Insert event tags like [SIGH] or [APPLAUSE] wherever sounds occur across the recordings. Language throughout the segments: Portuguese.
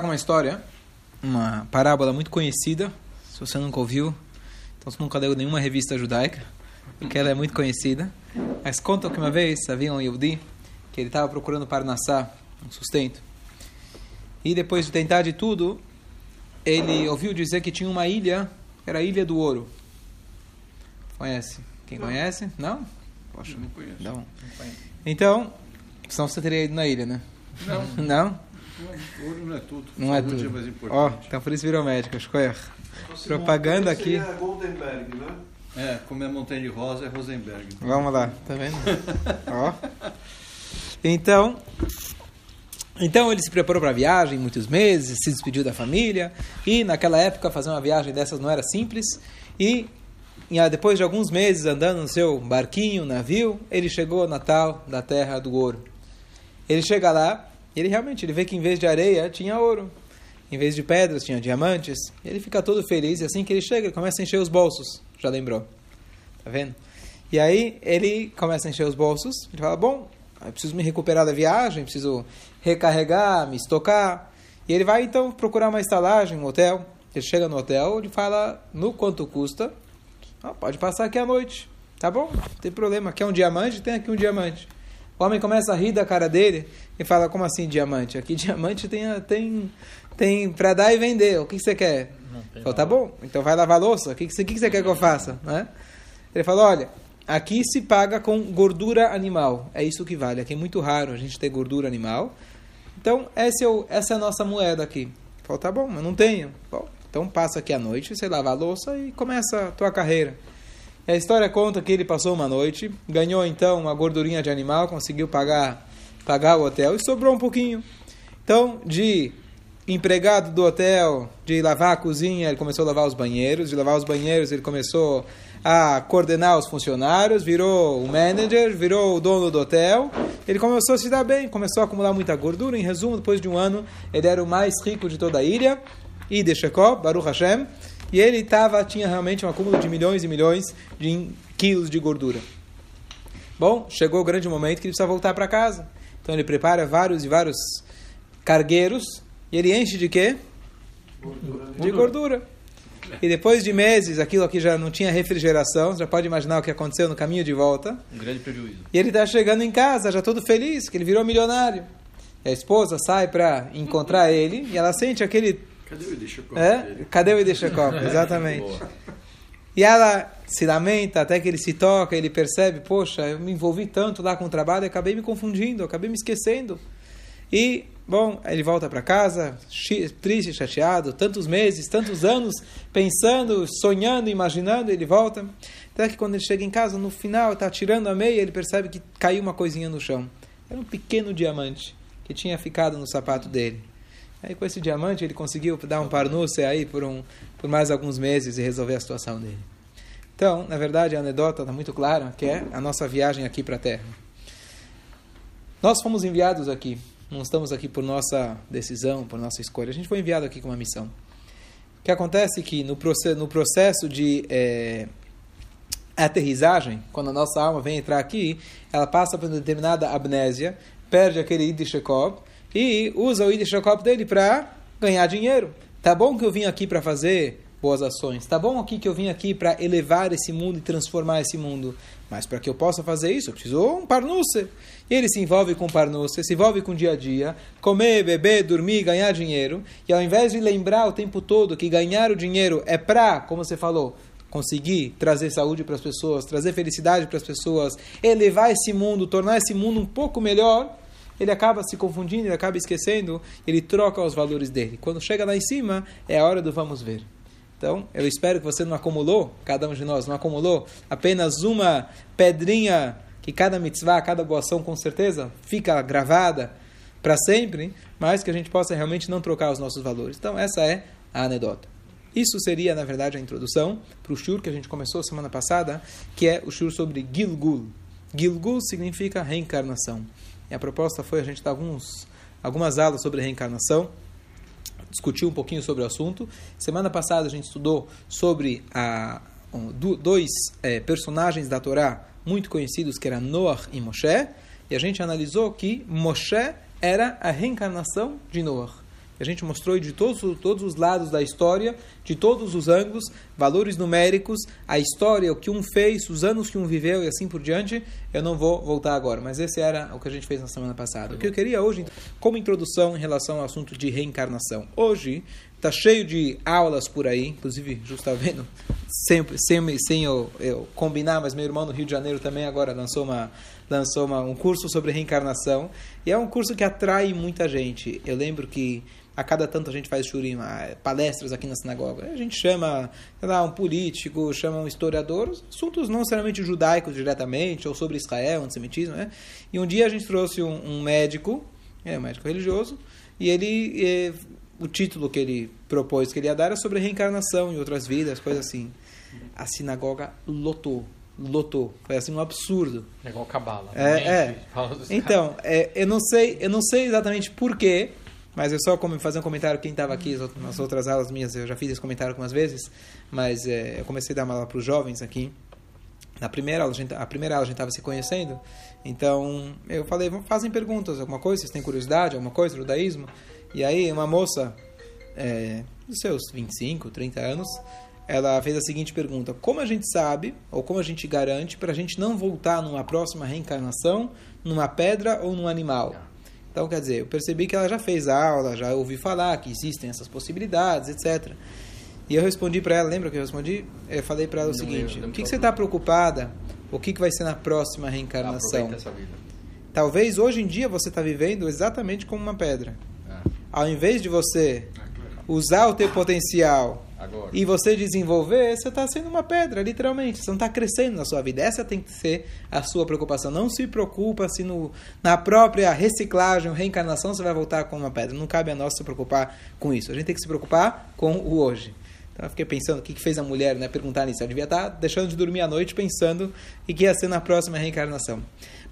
com uma história, uma parábola muito conhecida. Se você nunca ouviu, então você nunca leu nenhuma revista judaica, porque ela é muito conhecida. Mas conta que uma vez havia um Yehudi que ele estava procurando Parnassá, um sustento. E depois de tentar de tudo, ele ouviu dizer que tinha uma ilha, era a Ilha do Ouro. Conhece? Quem Não. conhece? Não? Poxa, não conheço. Então, senão você teria ido na ilha, né? Não, [LAUGHS] Não? Não, ouro não é tudo. Não é tudo. é mais Ó, então por isso virou médico, escolher. Propaganda aqui. Seria Goldenberg, né? É, como é montanha de rosa, é Rosenberg. Vamos lá, tá vendo? [LAUGHS] Ó. Então, então ele se preparou para a viagem muitos meses, se despediu da família e naquela época fazer uma viagem dessas não era simples e e, ah, depois de alguns meses andando no seu barquinho, navio, ele chegou a Natal da Terra do Ouro. Ele chega lá e ele realmente ele vê que em vez de areia tinha ouro, em vez de pedras tinha diamantes. Ele fica todo feliz e assim que ele chega ele começa a encher os bolsos. Já lembrou? Tá vendo? E aí ele começa a encher os bolsos. Ele fala: Bom, eu preciso me recuperar da viagem, preciso recarregar, me estocar. E ele vai então procurar uma estalagem, um hotel. Ele chega no hotel, ele fala no quanto custa. Ah, pode passar aqui à noite. Tá bom, não tem problema. Quer um diamante? Tem aqui um diamante. O homem começa a rir da cara dele e fala: Como assim diamante? Aqui [LAUGHS] diamante tem, tem, tem para dar e vender. O que, que você quer? Falou, tá bom, então vai lavar a louça. O que, que, você, que que você quer que eu faça? Né? Ele falou: Olha, aqui se paga com gordura animal. É isso que vale. Aqui é muito raro a gente ter gordura animal. Então, esse é o, essa é a nossa moeda aqui. Falou: Tá bom, mas não tenho. Bom, então passa aqui à noite, você lava a louça e começa a tua carreira. A história conta que ele passou uma noite, ganhou então uma gordurinha de animal, conseguiu pagar, pagar o hotel e sobrou um pouquinho. Então, de empregado do hotel, de lavar a cozinha, ele começou a lavar os banheiros, de lavar os banheiros, ele começou a coordenar os funcionários, virou o manager, virou o dono do hotel. Ele começou a se dar bem, começou a acumular muita gordura. Em resumo, depois de um ano, ele era o mais rico de toda a ilha. E de Shekó, Baruch Hashem. E ele tava, tinha realmente um acúmulo de milhões e milhões de quilos de gordura. Bom, chegou o grande momento que ele precisa voltar para casa. Então ele prepara vários e vários cargueiros e ele enche de quê? De gordura. E depois de meses, aquilo aqui já não tinha refrigeração, você já pode imaginar o que aconteceu no caminho de volta. Um grande prejuízo. E ele está chegando em casa, já todo feliz, que ele virou milionário. E a esposa sai para encontrar ele e ela sente aquele. Cadê o Idishakov? É? Cadê o Ideshakov? [LAUGHS] Exatamente. E ela se lamenta até que ele se toca, ele percebe, poxa, eu me envolvi tanto lá com o trabalho, acabei me confundindo, acabei me esquecendo. E, bom, ele volta para casa, triste, chateado, tantos meses, tantos anos, pensando, sonhando, imaginando, ele volta. Até que quando ele chega em casa, no final, está tirando a meia, ele percebe que caiu uma coisinha no chão. Era um pequeno diamante que tinha ficado no sapato dele. Aí com esse diamante ele conseguiu dar um parnusse aí por, um, por mais alguns meses e resolver a situação dele. Então, na verdade, a anedota está muito clara, que é a nossa viagem aqui para a Terra. Nós fomos enviados aqui, não estamos aqui por nossa decisão, por nossa escolha. A gente foi enviado aqui com uma missão. O que acontece é que no processo, no processo de eh, aterrissagem, quando a nossa alma vem entrar aqui, ela passa por uma determinada amnésia, perde aquele Idishekov e usa o Idishekov dele para ganhar dinheiro. Tá bom que eu vim aqui para fazer boas ações, tá bom aqui que eu vim aqui para elevar esse mundo e transformar esse mundo, mas para que eu possa fazer isso, eu preciso um parnusse. E ele se envolve com parnusse, se envolve com o dia a dia, comer, beber, dormir, ganhar dinheiro, e ao invés de lembrar o tempo todo que ganhar o dinheiro é para, como você falou, conseguir trazer saúde para as pessoas, trazer felicidade para as pessoas, elevar esse mundo, tornar esse mundo um pouco melhor, ele acaba se confundindo, ele acaba esquecendo, ele troca os valores dele. Quando chega lá em cima, é a hora do vamos ver. Então, eu espero que você não acumulou, cada um de nós não acumulou apenas uma pedrinha que cada mitzvah, cada boa ação com certeza fica gravada para sempre, mas que a gente possa realmente não trocar os nossos valores. Então, essa é a anedota. Isso seria, na verdade, a introdução para o shur que a gente começou semana passada, que é o shur sobre Gilgul. Gilgul significa reencarnação. A proposta foi a gente dar alguns, algumas aulas sobre reencarnação, discutir um pouquinho sobre o assunto. Semana passada a gente estudou sobre a, do- dois eh, personagens da Torá muito conhecidos, que eram Noah e Moshe, e a gente analisou que Moshe era a reencarnação de Noah. Que a gente mostrou de todos, todos os lados da história, de todos os ângulos, valores numéricos, a história, o que um fez, os anos que um viveu e assim por diante. Eu não vou voltar agora, mas esse era o que a gente fez na semana passada. O que eu queria hoje, como introdução em relação ao assunto de reencarnação. Hoje, Tá cheio de aulas por aí, inclusive, justo está vendo, sem, sem, sem eu, eu, combinar, mas meu irmão no Rio de Janeiro também agora lançou, uma, lançou uma, um curso sobre reencarnação. E é um curso que atrai muita gente. Eu lembro que a cada tanto a gente faz shurim, palestras aqui na sinagoga. A gente chama lá, um político, chama um historiador, assuntos não necessariamente judaicos diretamente, ou sobre Israel, antissemitismo. Né? E um dia a gente trouxe um, um médico, é um médico religioso, e ele eh, o título que ele propôs que ele ia dar era sobre reencarnação em outras vidas, coisas assim. A sinagoga lotou. Lotou. Foi assim um absurdo. É igual cabala. É, é. Então, é, eu não sei, eu não sei exatamente porquê, mas eu só como fazer um comentário quem estava aqui nas outras aulas minhas, eu já fiz esse comentário algumas vezes, mas é, eu comecei a dar uma aula para os jovens aqui. Na primeira aula, a, gente, a primeira aula a gente estava se conhecendo, então eu falei, fazem perguntas, alguma coisa, vocês têm curiosidade, alguma coisa, judaísmo? E aí, uma moça é, dos seus 25, 30 anos, ela fez a seguinte pergunta: Como a gente sabe, ou como a gente garante, para a gente não voltar numa próxima reencarnação numa pedra ou num animal? Então, quer dizer, eu percebi que ela já fez a aula, já ouvi falar que existem essas possibilidades, etc. E eu respondi para ela, lembra que eu respondi? Eu falei para ela o não seguinte: O que, que você está preocupada? O que, que vai ser na próxima reencarnação? Talvez hoje em dia você está vivendo exatamente como uma pedra ao invés de você usar o teu potencial Agora. e você desenvolver, você está sendo uma pedra, literalmente. Você não está crescendo na sua vida. Essa tem que ser a sua preocupação. Não se preocupa se no, na própria reciclagem, reencarnação, você vai voltar com uma pedra. Não cabe a nós se preocupar com isso. A gente tem que se preocupar com o hoje. Então eu fiquei pensando, o que, que fez a mulher né, perguntar nisso? Ela devia estar tá deixando de dormir à noite pensando o que ia ser na próxima reencarnação.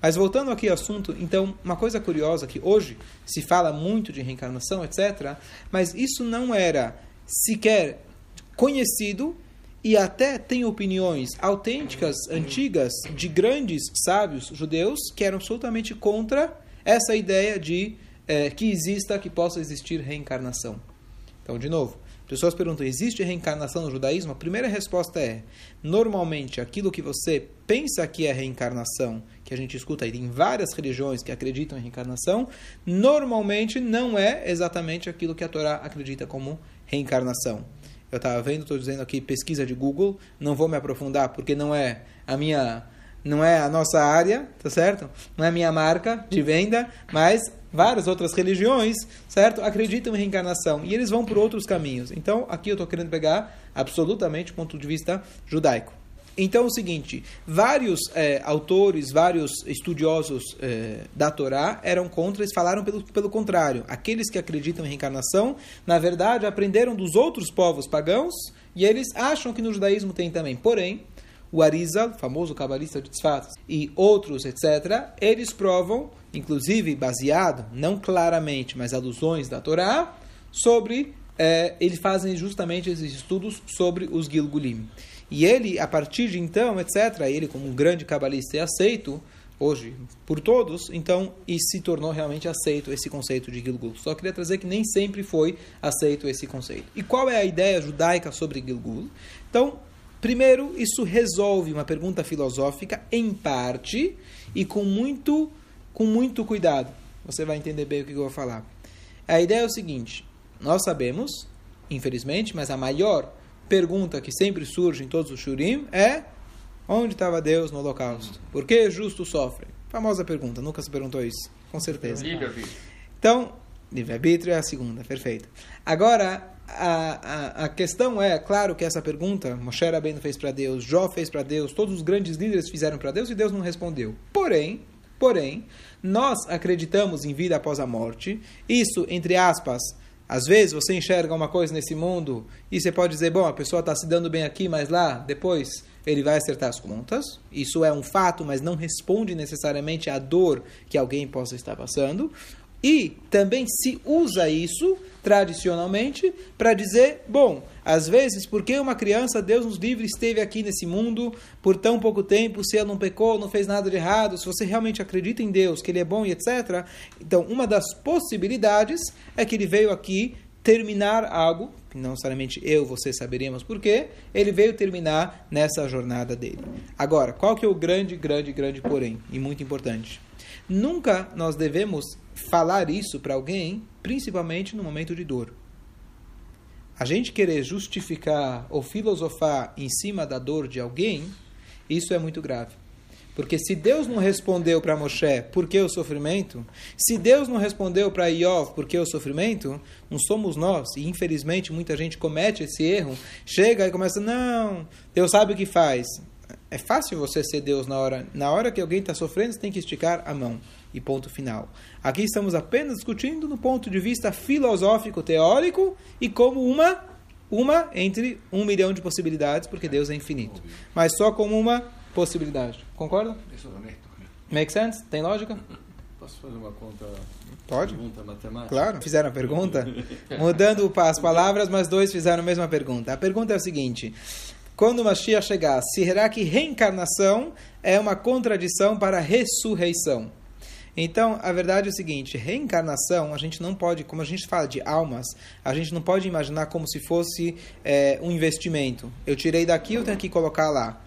Mas voltando aqui ao assunto, então, uma coisa curiosa que hoje se fala muito de reencarnação, etc., mas isso não era sequer conhecido e até tem opiniões autênticas, antigas, de grandes sábios judeus que eram absolutamente contra essa ideia de é, que exista, que possa existir reencarnação. Então, de novo, pessoas perguntam: existe reencarnação no judaísmo? A primeira resposta é: normalmente aquilo que você pensa que é reencarnação, que a gente escuta aí em várias religiões que acreditam em reencarnação, normalmente não é exatamente aquilo que a Torá acredita como reencarnação. Eu estava vendo, estou dizendo aqui pesquisa de Google, não vou me aprofundar porque não é a minha não é a nossa área, tá certo? Não é a minha marca de venda, mas várias outras religiões, certo? Acreditam em reencarnação e eles vão por outros caminhos. Então, aqui eu estou querendo pegar absolutamente o ponto de vista judaico. Então, é o seguinte: vários é, autores, vários estudiosos é, da Torá eram contra, eles falaram pelo, pelo contrário. Aqueles que acreditam em reencarnação, na verdade, aprenderam dos outros povos pagãos e eles acham que no judaísmo tem também. Porém, o Arizal, famoso cabalista de Tzfat, e outros, etc., eles provam, inclusive baseado, não claramente, mas alusões da Torá, sobre. É, eles fazem justamente esses estudos sobre os Gilgulim. E ele, a partir de então, etc., ele, como um grande cabalista, é aceito hoje por todos, então, e se tornou realmente aceito esse conceito de Gilgul. Só queria trazer que nem sempre foi aceito esse conceito. E qual é a ideia judaica sobre Gilgul? Então, Primeiro, isso resolve uma pergunta filosófica em parte e com muito, com muito cuidado. Você vai entender bem o que eu vou falar. A ideia é o seguinte: nós sabemos, infelizmente, mas a maior pergunta que sempre surge em todos os shurim é onde estava Deus no holocausto? Por que justo sofre? Famosa pergunta, nunca se perguntou isso, com certeza. Então, livre-arbítrio é a segunda, perfeito. Agora, a, a, a, questão é, claro que essa pergunta Moshe Rabbeinu fez para Deus, Jó fez para Deus, todos os grandes líderes fizeram para Deus e Deus não respondeu. Porém, porém, nós acreditamos em vida após a morte. Isso, entre aspas, às vezes você enxerga uma coisa nesse mundo e você pode dizer, bom, a pessoa está se dando bem aqui, mas lá, depois ele vai acertar as contas. Isso é um fato, mas não responde necessariamente à dor que alguém possa estar passando. E também se usa isso tradicionalmente para dizer, bom, às vezes, porque uma criança, Deus nos livre, esteve aqui nesse mundo por tão pouco tempo, se ela não pecou, não fez nada de errado, se você realmente acredita em Deus, que Ele é bom e etc. Então, uma das possibilidades é que ele veio aqui terminar algo, que não necessariamente eu, você saberíamos porquê, ele veio terminar nessa jornada dele. Agora, qual que é o grande, grande, grande porém, e muito importante? Nunca nós devemos falar isso para alguém, principalmente no momento de dor. A gente querer justificar ou filosofar em cima da dor de alguém, isso é muito grave. Porque se Deus não respondeu para Moshe por que o sofrimento, se Deus não respondeu para Iov por que o sofrimento, não somos nós. E infelizmente muita gente comete esse erro, chega e começa, não, Deus sabe o que faz. É fácil você ser Deus na hora, na hora que alguém está sofrendo, você tem que esticar a mão. E ponto final. Aqui estamos apenas discutindo no ponto de vista filosófico, teórico e como uma uma entre um milhão de possibilidades, porque Deus é infinito. Mas só como uma possibilidade. Concorda? Make sense? Tem lógica? Posso fazer uma conta? Pode. Pergunta matemática? Claro. Fizeram a pergunta? Mudando as palavras, mas dois fizeram a mesma pergunta. A pergunta é o seguinte: quando o Mashiach chegar, será que reencarnação é uma contradição para a ressurreição? Então, a verdade é o seguinte: reencarnação, a gente não pode, como a gente fala de almas, a gente não pode imaginar como se fosse é, um investimento. Eu tirei daqui, eu tenho que colocar lá.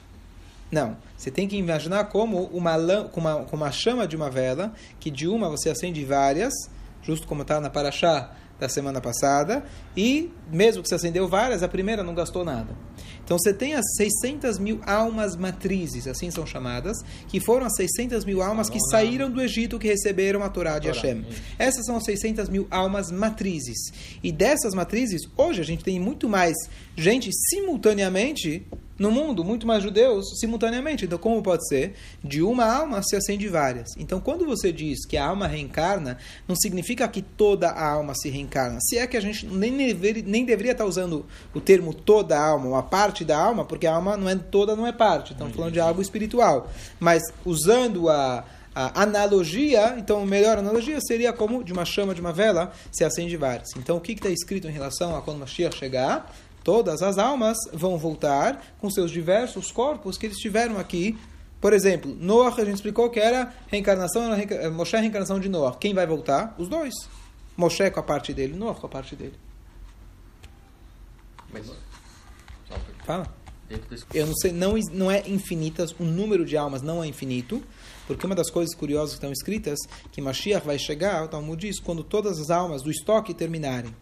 Não. Você tem que imaginar como uma, uma, uma chama de uma vela, que de uma você acende várias, justo como está na Paraxá da semana passada, e mesmo que você acendeu várias, a primeira não gastou nada. Então você tem as 600 mil almas matrizes, assim são chamadas, que foram as 600 mil almas que saíram do Egito, que receberam a Torá de Hashem. Essas são as 600 mil almas matrizes. E dessas matrizes, hoje a gente tem muito mais gente simultaneamente no mundo, muito mais judeus simultaneamente. Então, como pode ser? De uma alma se acende várias. Então, quando você diz que a alma reencarna, não significa que toda a alma se reencarna. Se é que a gente nem, deveria, nem deveria estar usando o termo toda a alma, uma parte da alma, porque a alma não é toda, não é parte. Estamos falando de algo espiritual. Mas usando a, a analogia, então a melhor analogia seria como de uma chama de uma vela se acende várias. Então, o que está escrito em relação a quando Mashiach chegar? Todas as almas vão voltar com seus diversos corpos que eles tiveram aqui. Por exemplo, Noah, a gente explicou que era reencarnação. Moshe reencarnação de Noah. Quem vai voltar? Os dois. Moshe com a parte dele, Noah com a parte dele. Mas, Fala. Eu não sei, não, não é infinitas, o número de almas não é infinito, porque uma das coisas curiosas que estão escritas, que Mashiach vai chegar, o Talmud diz, quando todas as almas do estoque terminarem.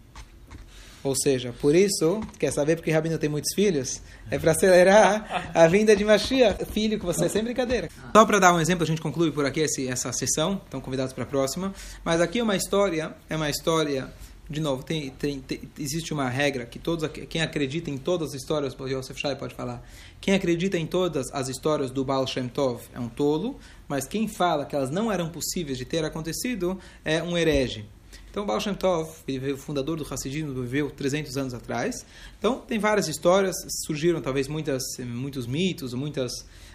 Ou seja, por isso, quer saber porque Rabino tem muitos filhos? É para acelerar a vinda de Mashiach. Filho que você é sem brincadeira. Só para dar um exemplo, a gente conclui por aqui esse, essa sessão. Estão convidados para a próxima. Mas aqui é uma história, é uma história de novo, tem, tem, tem, existe uma regra que todos quem acredita em todas as histórias, o Yosef Shai pode falar, quem acredita em todas as histórias do Baal Shem Tov é um tolo, mas quem fala que elas não eram possíveis de ter acontecido é um herege. Então, Baal Shem Tov, o fundador do Hassidismo, viveu 300 anos atrás. Então, tem várias histórias, surgiram talvez muitas, muitos mitos, muitas...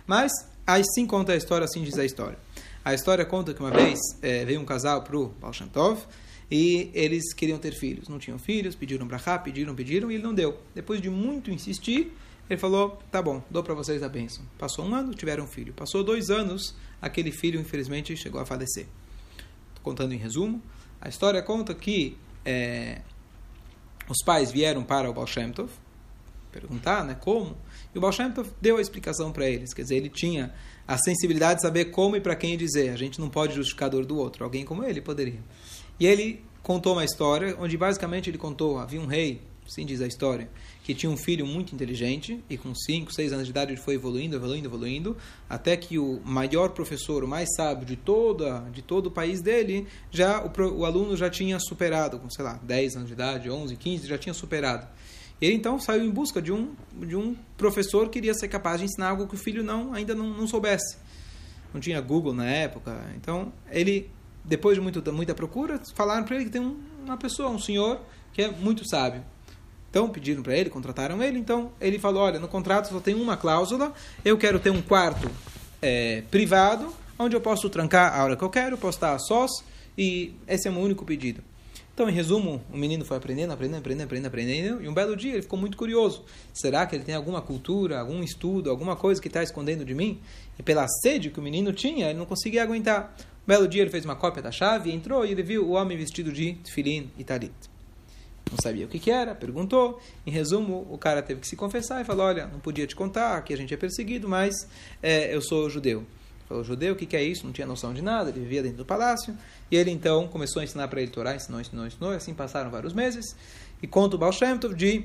Mas, aí sim conta a história, assim diz a história. A história conta que uma vez é, veio um casal para o Baal Shem Tov e eles queriam ter filhos. Não tinham filhos, pediram para cá, pediram, pediram e ele não deu. Depois de muito insistir, ele falou, tá bom, dou para vocês a bênção. Passou um ano, tiveram um filho. Passou dois anos, aquele filho, infelizmente, chegou a falecer. Estou contando em resumo. A história conta que é, os pais vieram para o Baal Shem Tov, perguntar né, como, e o Baal Shem Tov deu a explicação para eles. Quer dizer, ele tinha a sensibilidade de saber como e para quem dizer. A gente não pode justificar a dor do outro. Alguém como ele poderia. E ele contou uma história onde basicamente ele contou, havia um rei, assim diz a história, que tinha um filho muito inteligente e com 5, 6 anos de idade ele foi evoluindo, evoluindo, evoluindo, até que o maior professor, o mais sábio de toda de todo o país dele, já o, o aluno já tinha superado, com sei lá, 10 anos de idade, 11, 15, já tinha superado. Ele então saiu em busca de um de um professor que iria ser capaz de ensinar algo que o filho não ainda não, não soubesse. Não tinha Google na época, então ele depois de muito, muita procura, falaram para ele que tem um, uma pessoa, um senhor que é muito sábio. Então pediram para ele, contrataram ele. Então ele falou: Olha, no contrato só tem uma cláusula. Eu quero ter um quarto é, privado onde eu posso trancar a hora que eu quero, posso estar a sós e esse é o meu único pedido. Então, em resumo, o menino foi aprendendo, aprendendo, aprendendo, aprendendo, aprendendo, e um belo dia ele ficou muito curioso. Será que ele tem alguma cultura, algum estudo, alguma coisa que está escondendo de mim? E pela sede que o menino tinha, ele não conseguia aguentar. Um belo dia ele fez uma cópia da chave, entrou e ele viu o homem vestido de filim e talit. Não sabia o que, que era, perguntou. Em resumo, o cara teve que se confessar e falou: Olha, não podia te contar que a gente é perseguido, mas é, eu sou judeu. Falou, judeu, o que, que é isso? Não tinha noção de nada, ele vivia dentro do palácio. E ele então começou a ensinar para ele Torá, ensinou, ensinou, ensinou. E assim passaram vários meses. E conta o Baal Shem Tov de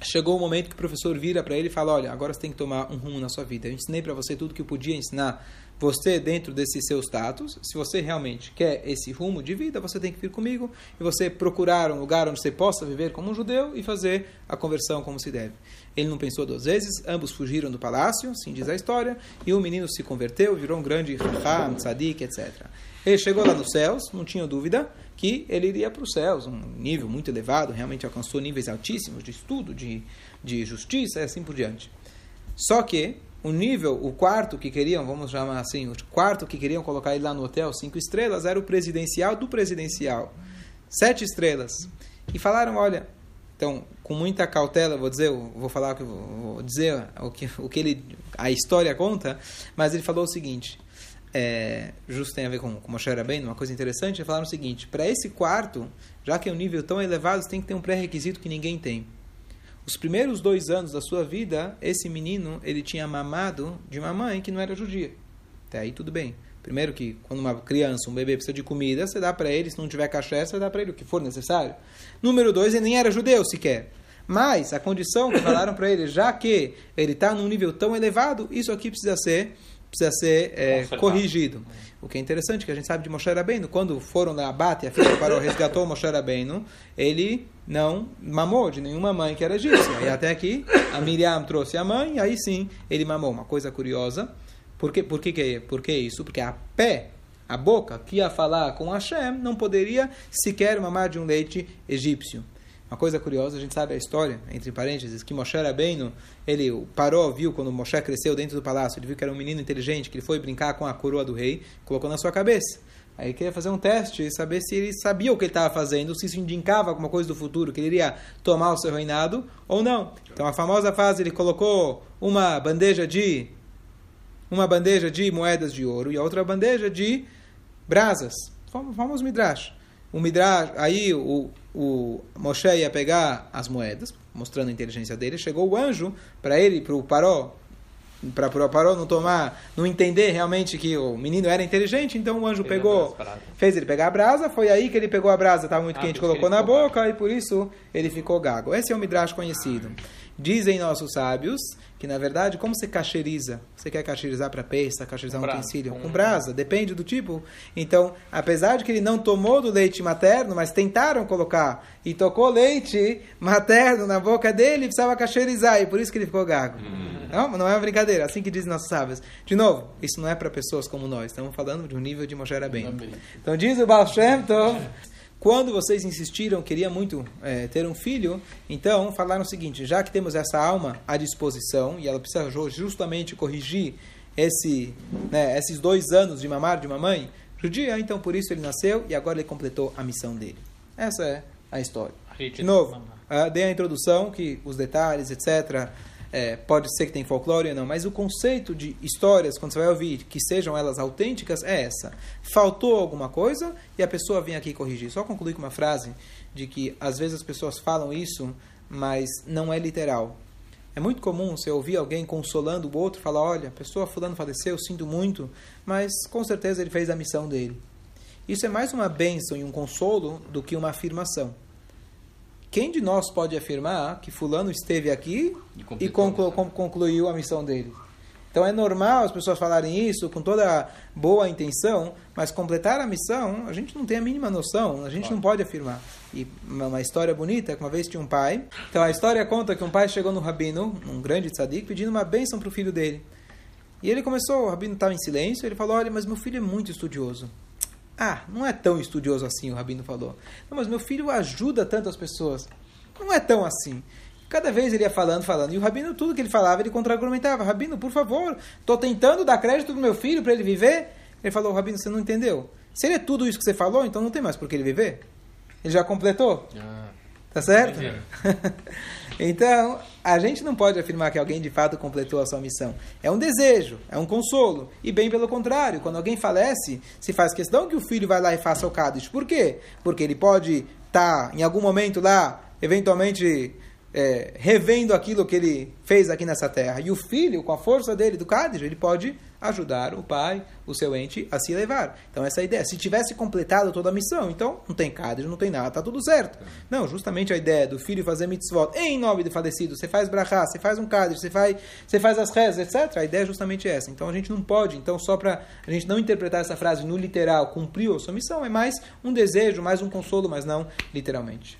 chegou o momento que o professor vira para ele e fala: Olha, agora você tem que tomar um rumo na sua vida. Eu ensinei para você tudo que eu podia ensinar você dentro desse seu status. Se você realmente quer esse rumo de vida, você tem que vir comigo e você procurar um lugar onde você possa viver como um judeu e fazer a conversão como se deve. Ele não pensou duas vezes, ambos fugiram do palácio, assim diz a história, e o menino se converteu, virou um grande raham, tzadik, etc. Ele chegou lá nos céus, não tinha dúvida que ele iria para os céus, um nível muito elevado, realmente alcançou níveis altíssimos de estudo, de, de justiça e assim por diante. Só que o nível, o quarto que queriam, vamos chamar assim, o quarto que queriam colocar ele lá no hotel, cinco estrelas, era o presidencial do presidencial. Sete estrelas. E falaram, olha, então, com muita cautela, vou dizer, vou falar vou dizer o que, o que ele, a história conta, mas ele falou o seguinte, é, justo tem a ver com, com Moshe bem, uma coisa interessante, eles falaram o seguinte, para esse quarto, já que é um nível tão elevado, você tem que ter um pré-requisito que ninguém tem. Os primeiros dois anos da sua vida, esse menino ele tinha mamado de uma mãe que não era judia. Até aí tudo bem. Primeiro que quando uma criança, um bebê precisa de comida, você dá para ele, se não tiver cachê, você dá para ele o que for necessário. Número dois, ele nem era judeu sequer. Mas a condição que falaram para ele, já que ele está num nível tão elevado, isso aqui precisa ser precisa ser é, corrigido. O que é interessante, que a gente sabe de Moshe Rabbeinu, quando foram na abate, a filha parou, resgatou Moshe Rabbeinu, ele não mamou de nenhuma mãe que era egípcia. E até aqui, a Miriam trouxe a mãe, e aí sim, ele mamou. Uma coisa curiosa, por que, por que, que, por que isso? Porque a pé, a boca, que ia falar com Hashem, não poderia sequer mamar de um leite egípcio. Uma coisa curiosa, a gente sabe a história, entre parênteses, que Moshe Rabbeinu, ele parou, viu quando Moshe cresceu dentro do palácio, ele viu que era um menino inteligente, que ele foi brincar com a coroa do rei, colocou na sua cabeça. Aí queria fazer um teste e saber se ele sabia o que ele estava fazendo, se isso indicava alguma coisa do futuro, que ele iria tomar o seu reinado ou não. Então a famosa fase, ele colocou uma bandeja de uma bandeja de moedas de ouro e a outra bandeja de brasas. Vamos midrash. O midrash, aí o, o Moshe ia pegar as moedas, mostrando a inteligência dele. Chegou o anjo para ele, para o Paró, para o Paró não tomar, não entender realmente que o menino era inteligente, então o anjo pegou, fez ele pegar a brasa, foi aí que ele pegou a brasa, estava muito ah, quente, colocou na boca gago. e por isso ele ficou gago. Esse é o midrash conhecido. Dizem nossos sábios que na verdade, como você cacheriza? Você quer cacherizar para peça, cacherizar um utensílio? Com brasa, depende do tipo. Então, apesar de que ele não tomou do leite materno, mas tentaram colocar e tocou leite materno na boca dele, precisava cacherizar, e por isso que ele ficou gago. Hum. Não, não é uma brincadeira, assim que dizem nossos sábios. De novo, isso não é para pessoas como nós, estamos falando de um nível de Moshe bem. Então diz o Baal Shem Tov, quando vocês insistiram, queria muito é, ter um filho, então falaram o seguinte: já que temos essa alma à disposição e ela precisa justamente corrigir esse, né, esses dois anos de mamar de mamãe judia, então por isso ele nasceu e agora ele completou a missão dele. Essa é a história. De novo, uh, dei a introdução que os detalhes, etc. É, pode ser que tem folclore ou não, mas o conceito de histórias, quando você vai ouvir, que sejam elas autênticas, é essa. Faltou alguma coisa e a pessoa vem aqui corrigir. Só concluir com uma frase de que às vezes as pessoas falam isso, mas não é literal. É muito comum você ouvir alguém consolando o outro, falar, olha, a pessoa fulano faleceu, sinto muito, mas com certeza ele fez a missão dele. Isso é mais uma bênção e um consolo do que uma afirmação. Quem de nós pode afirmar que fulano esteve aqui e, e conclu concluiu a missão dele? Então é normal as pessoas falarem isso com toda boa intenção, mas completar a missão, a gente não tem a mínima noção, a gente claro. não pode afirmar. E uma história bonita, que uma vez tinha um pai, então a história conta que um pai chegou no rabino, um grande tzadik, pedindo uma bênção para o filho dele. E ele começou, o rabino estava em silêncio, ele falou, olha, mas meu filho é muito estudioso. Ah, não é tão estudioso assim, o Rabino falou. Não, mas meu filho ajuda tanto as pessoas. Não é tão assim. Cada vez ele ia falando, falando. E o Rabino, tudo que ele falava, ele contra-argumentava. Rabino, por favor, estou tentando dar crédito para meu filho para ele viver. Ele falou, Rabino, você não entendeu. Se ele é tudo isso que você falou, então não tem mais por que ele viver. Ele já completou. Ah, Tá certo? [LAUGHS] Então, a gente não pode afirmar que alguém de fato completou a sua missão. É um desejo, é um consolo. E bem pelo contrário, quando alguém falece, se faz questão que o filho vai lá e faça o Kaddish. Por quê? Porque ele pode estar em algum momento lá, eventualmente é, revendo aquilo que ele fez aqui nessa terra. E o filho, com a força dele do Kaddish, ele pode ajudar o pai, o seu ente, a se elevar. Então, essa é a ideia. Se tivesse completado toda a missão, então não tem Kaddish, não tem nada, tá tudo certo. Não, justamente a ideia do filho fazer mitzvot em nome do falecido, você faz brachá, você faz um Kaddish, você faz, você faz as rezas, etc. A ideia é justamente essa. Então, a gente não pode, então, só para a gente não interpretar essa frase no literal, cumpriu a sua missão, é mais um desejo, mais um consolo, mas não literalmente.